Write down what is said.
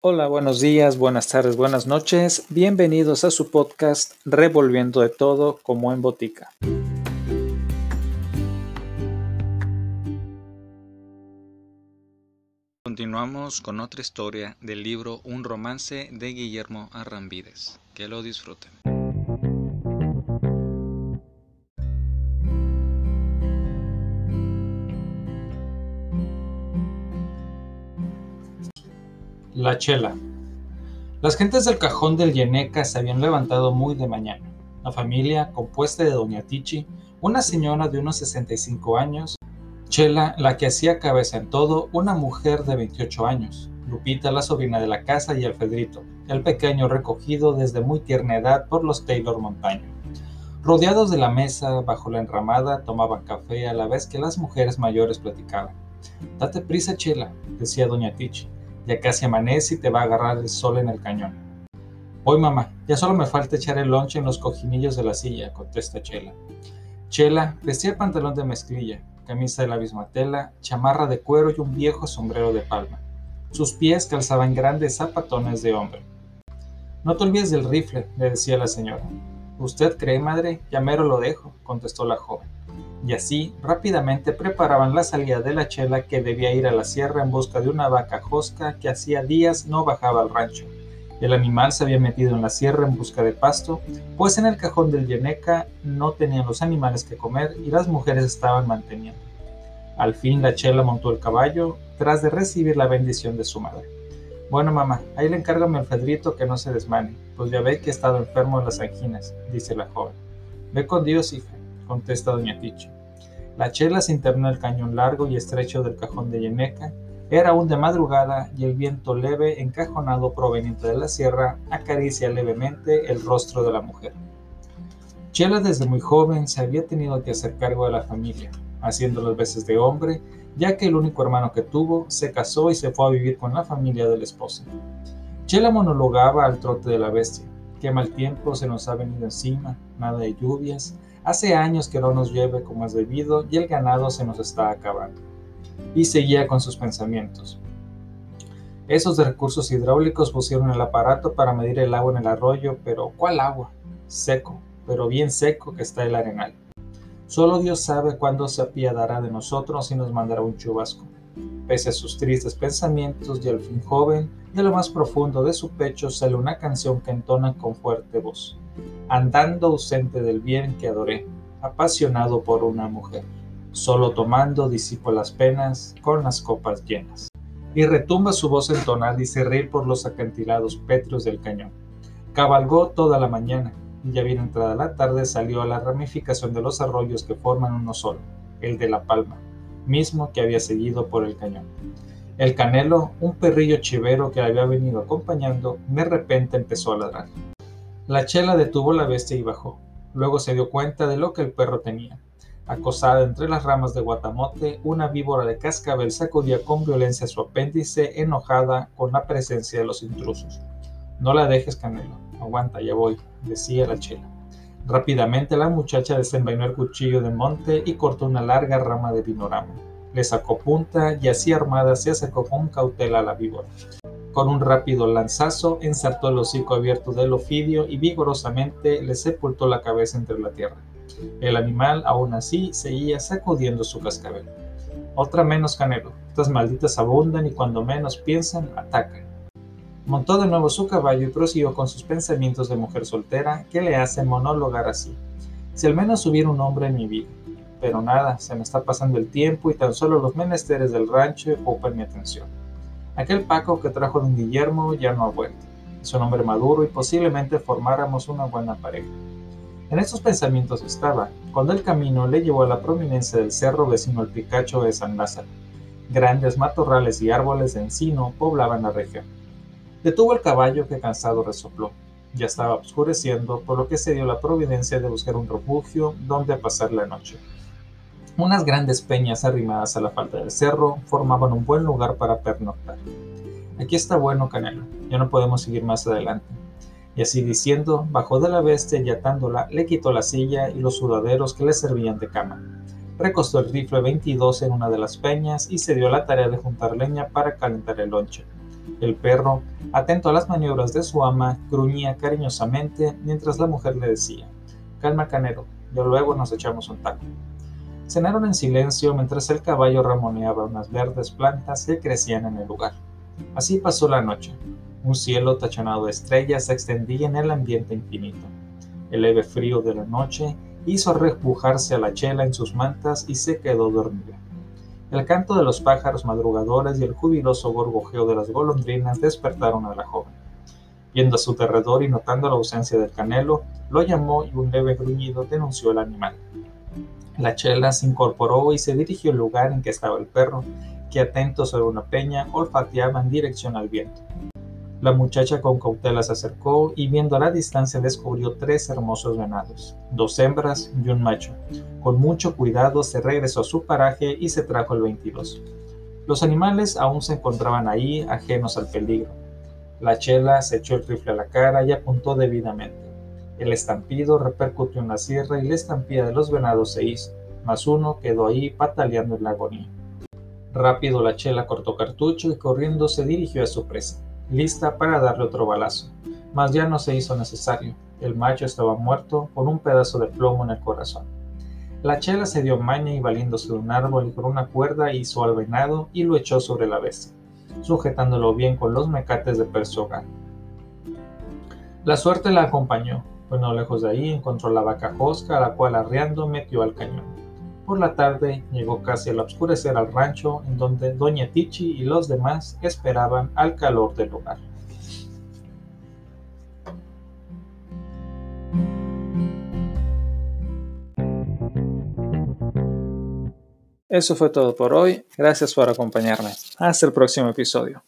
Hola, buenos días, buenas tardes, buenas noches. Bienvenidos a su podcast Revolviendo de todo como en botica. Continuamos con otra historia del libro Un romance de Guillermo Arrambides. Que lo disfruten. La chela. Las gentes del cajón del Yeneca se habían levantado muy de mañana. La familia, compuesta de Doña Tichi, una señora de unos 65 años, Chela, la que hacía cabeza en todo, una mujer de 28 años, Lupita, la sobrina de la casa, y Alfredrito, el pequeño recogido desde muy tierna edad por los Taylor Montaño. Rodeados de la mesa, bajo la enramada, tomaban café a la vez que las mujeres mayores platicaban. Date prisa, Chela, decía Doña Tichi. Ya casi amanece y te va a agarrar el sol en el cañón. Voy, mamá, ya solo me falta echar el lonche en los cojinillos de la silla, contesta Chela. Chela vestía pantalón de mezclilla, camisa de la misma chamarra de cuero y un viejo sombrero de palma. Sus pies calzaban grandes zapatones de hombre. No te olvides del rifle, le decía la señora. ¿Usted cree, madre? Ya mero lo dejo, contestó la joven y así rápidamente preparaban la salida de la chela que debía ir a la sierra en busca de una vaca josca que hacía días no bajaba al rancho. El animal se había metido en la sierra en busca de pasto, pues en el cajón del Yeneca no tenían los animales que comer y las mujeres estaban manteniendo. Al fin la chela montó el caballo, tras de recibir la bendición de su madre. Bueno, mamá, ahí le encargo a mi que no se desmane, pues ya ve que he estado enfermo de las anginas, dice la joven. Ve con Dios, hija, contesta doña Ticho. La chela se internó el cañón largo y estrecho del cajón de Yeneca. Era aún de madrugada y el viento leve, encajonado proveniente de la sierra, acaricia levemente el rostro de la mujer. Chela desde muy joven se había tenido que hacer cargo de la familia, haciendo las veces de hombre, ya que el único hermano que tuvo se casó y se fue a vivir con la familia del esposo. Chela monologaba al trote de la bestia. Qué mal tiempo se nos ha venido encima, nada de lluvias, Hace años que no nos llueve como es debido y el ganado se nos está acabando. Y seguía con sus pensamientos. Esos de recursos hidráulicos pusieron el aparato para medir el agua en el arroyo, pero ¿cuál agua? Seco, pero bien seco que está el arenal. Solo Dios sabe cuándo se apiadará de nosotros y nos mandará un chubasco. Pese a sus tristes pensamientos y al fin joven, de lo más profundo de su pecho sale una canción que entona con fuerte voz andando ausente del bien que adoré, apasionado por una mujer. Solo tomando disipo las penas con las copas llenas. Y retumba su voz entonada y se reír por los acantilados pétreos del cañón. Cabalgó toda la mañana, y ya bien entrada la tarde salió a la ramificación de los arroyos que forman uno solo, el de la palma, mismo que había seguido por el cañón. El canelo, un perrillo chivero que había venido acompañando, de repente empezó a ladrar. La chela detuvo la bestia y bajó. Luego se dio cuenta de lo que el perro tenía. Acosada entre las ramas de guatamote, una víbora de cascabel sacudía con violencia su apéndice, enojada con la presencia de los intrusos. No la dejes, Canelo. Aguanta, ya voy, decía la chela. Rápidamente la muchacha desenvainó el cuchillo de monte y cortó una larga rama de vinorama. Le sacó punta y así armada se acercó con cautela a la víbora. Con un rápido lanzazo ensartó el hocico abierto del ofidio y vigorosamente le sepultó la cabeza entre la tierra. El animal, aún así, seguía sacudiendo su cascabel. Otra menos, Canelo. Estas malditas abundan y cuando menos piensan, atacan. Montó de nuevo su caballo y prosiguió con sus pensamientos de mujer soltera que le hacen monólogar así. Si al menos hubiera un hombre en mi vida. Pero nada, se me está pasando el tiempo y tan solo los menesteres del rancho ocupan mi atención. Aquel Paco que trajo don Guillermo ya no ha vuelto. Es un hombre maduro y posiblemente formáramos una buena pareja. En estos pensamientos estaba, cuando el camino le llevó a la prominencia del cerro vecino al Picacho de San Lázaro. Grandes matorrales y árboles de encino poblaban la región. Detuvo el caballo que cansado resopló. Ya estaba oscureciendo, por lo que se dio la providencia de buscar un refugio donde pasar la noche. Unas grandes peñas arrimadas a la falda del cerro formaban un buen lugar para pernoctar. Aquí está bueno, Canelo, ya no podemos seguir más adelante. Y así diciendo, bajó de la bestia y atándola, le quitó la silla y los sudaderos que le servían de cama. Recostó el rifle 22 en una de las peñas y se dio la tarea de juntar leña para calentar el lonche. El perro, atento a las maniobras de su ama, gruñía cariñosamente mientras la mujer le decía, Calma, canero, yo luego nos echamos un taco. Cenaron en silencio mientras el caballo ramoneaba unas verdes plantas que crecían en el lugar. Así pasó la noche. Un cielo tachonado de estrellas se extendía en el ambiente infinito. El leve frío de la noche hizo repujarse a la chela en sus mantas y se quedó dormida. El canto de los pájaros madrugadores y el jubiloso gorgojeo de las golondrinas despertaron a la joven. Viendo a su derredor y notando la ausencia del canelo, lo llamó y un leve gruñido denunció al animal. La chela se incorporó y se dirigió al lugar en que estaba el perro, que atento sobre una peña olfateaba en dirección al viento. La muchacha con cautela se acercó y viendo a la distancia descubrió tres hermosos venados, dos hembras y un macho. Con mucho cuidado se regresó a su paraje y se trajo el 22. Los animales aún se encontraban ahí, ajenos al peligro. La chela se echó el rifle a la cara y apuntó debidamente. El estampido repercutió en la sierra y la estampida de los venados se hizo, mas uno quedó ahí pataleando en la agonía. Rápido la chela cortó cartucho y corriendo se dirigió a su presa, lista para darle otro balazo. Mas ya no se hizo necesario. El macho estaba muerto con un pedazo de plomo en el corazón. La chela se dio maña y valiéndose de un árbol y con una cuerda hizo al venado y lo echó sobre la bestia, sujetándolo bien con los mecates de persogar. La suerte la acompañó, pues no lejos de ahí encontró la vaca Josca, a la cual arriando metió al cañón. Por la tarde llegó casi al oscurecer al rancho, en donde Doña Tichi y los demás esperaban al calor del hogar. Eso fue todo por hoy. Gracias por acompañarme. Hasta el próximo episodio.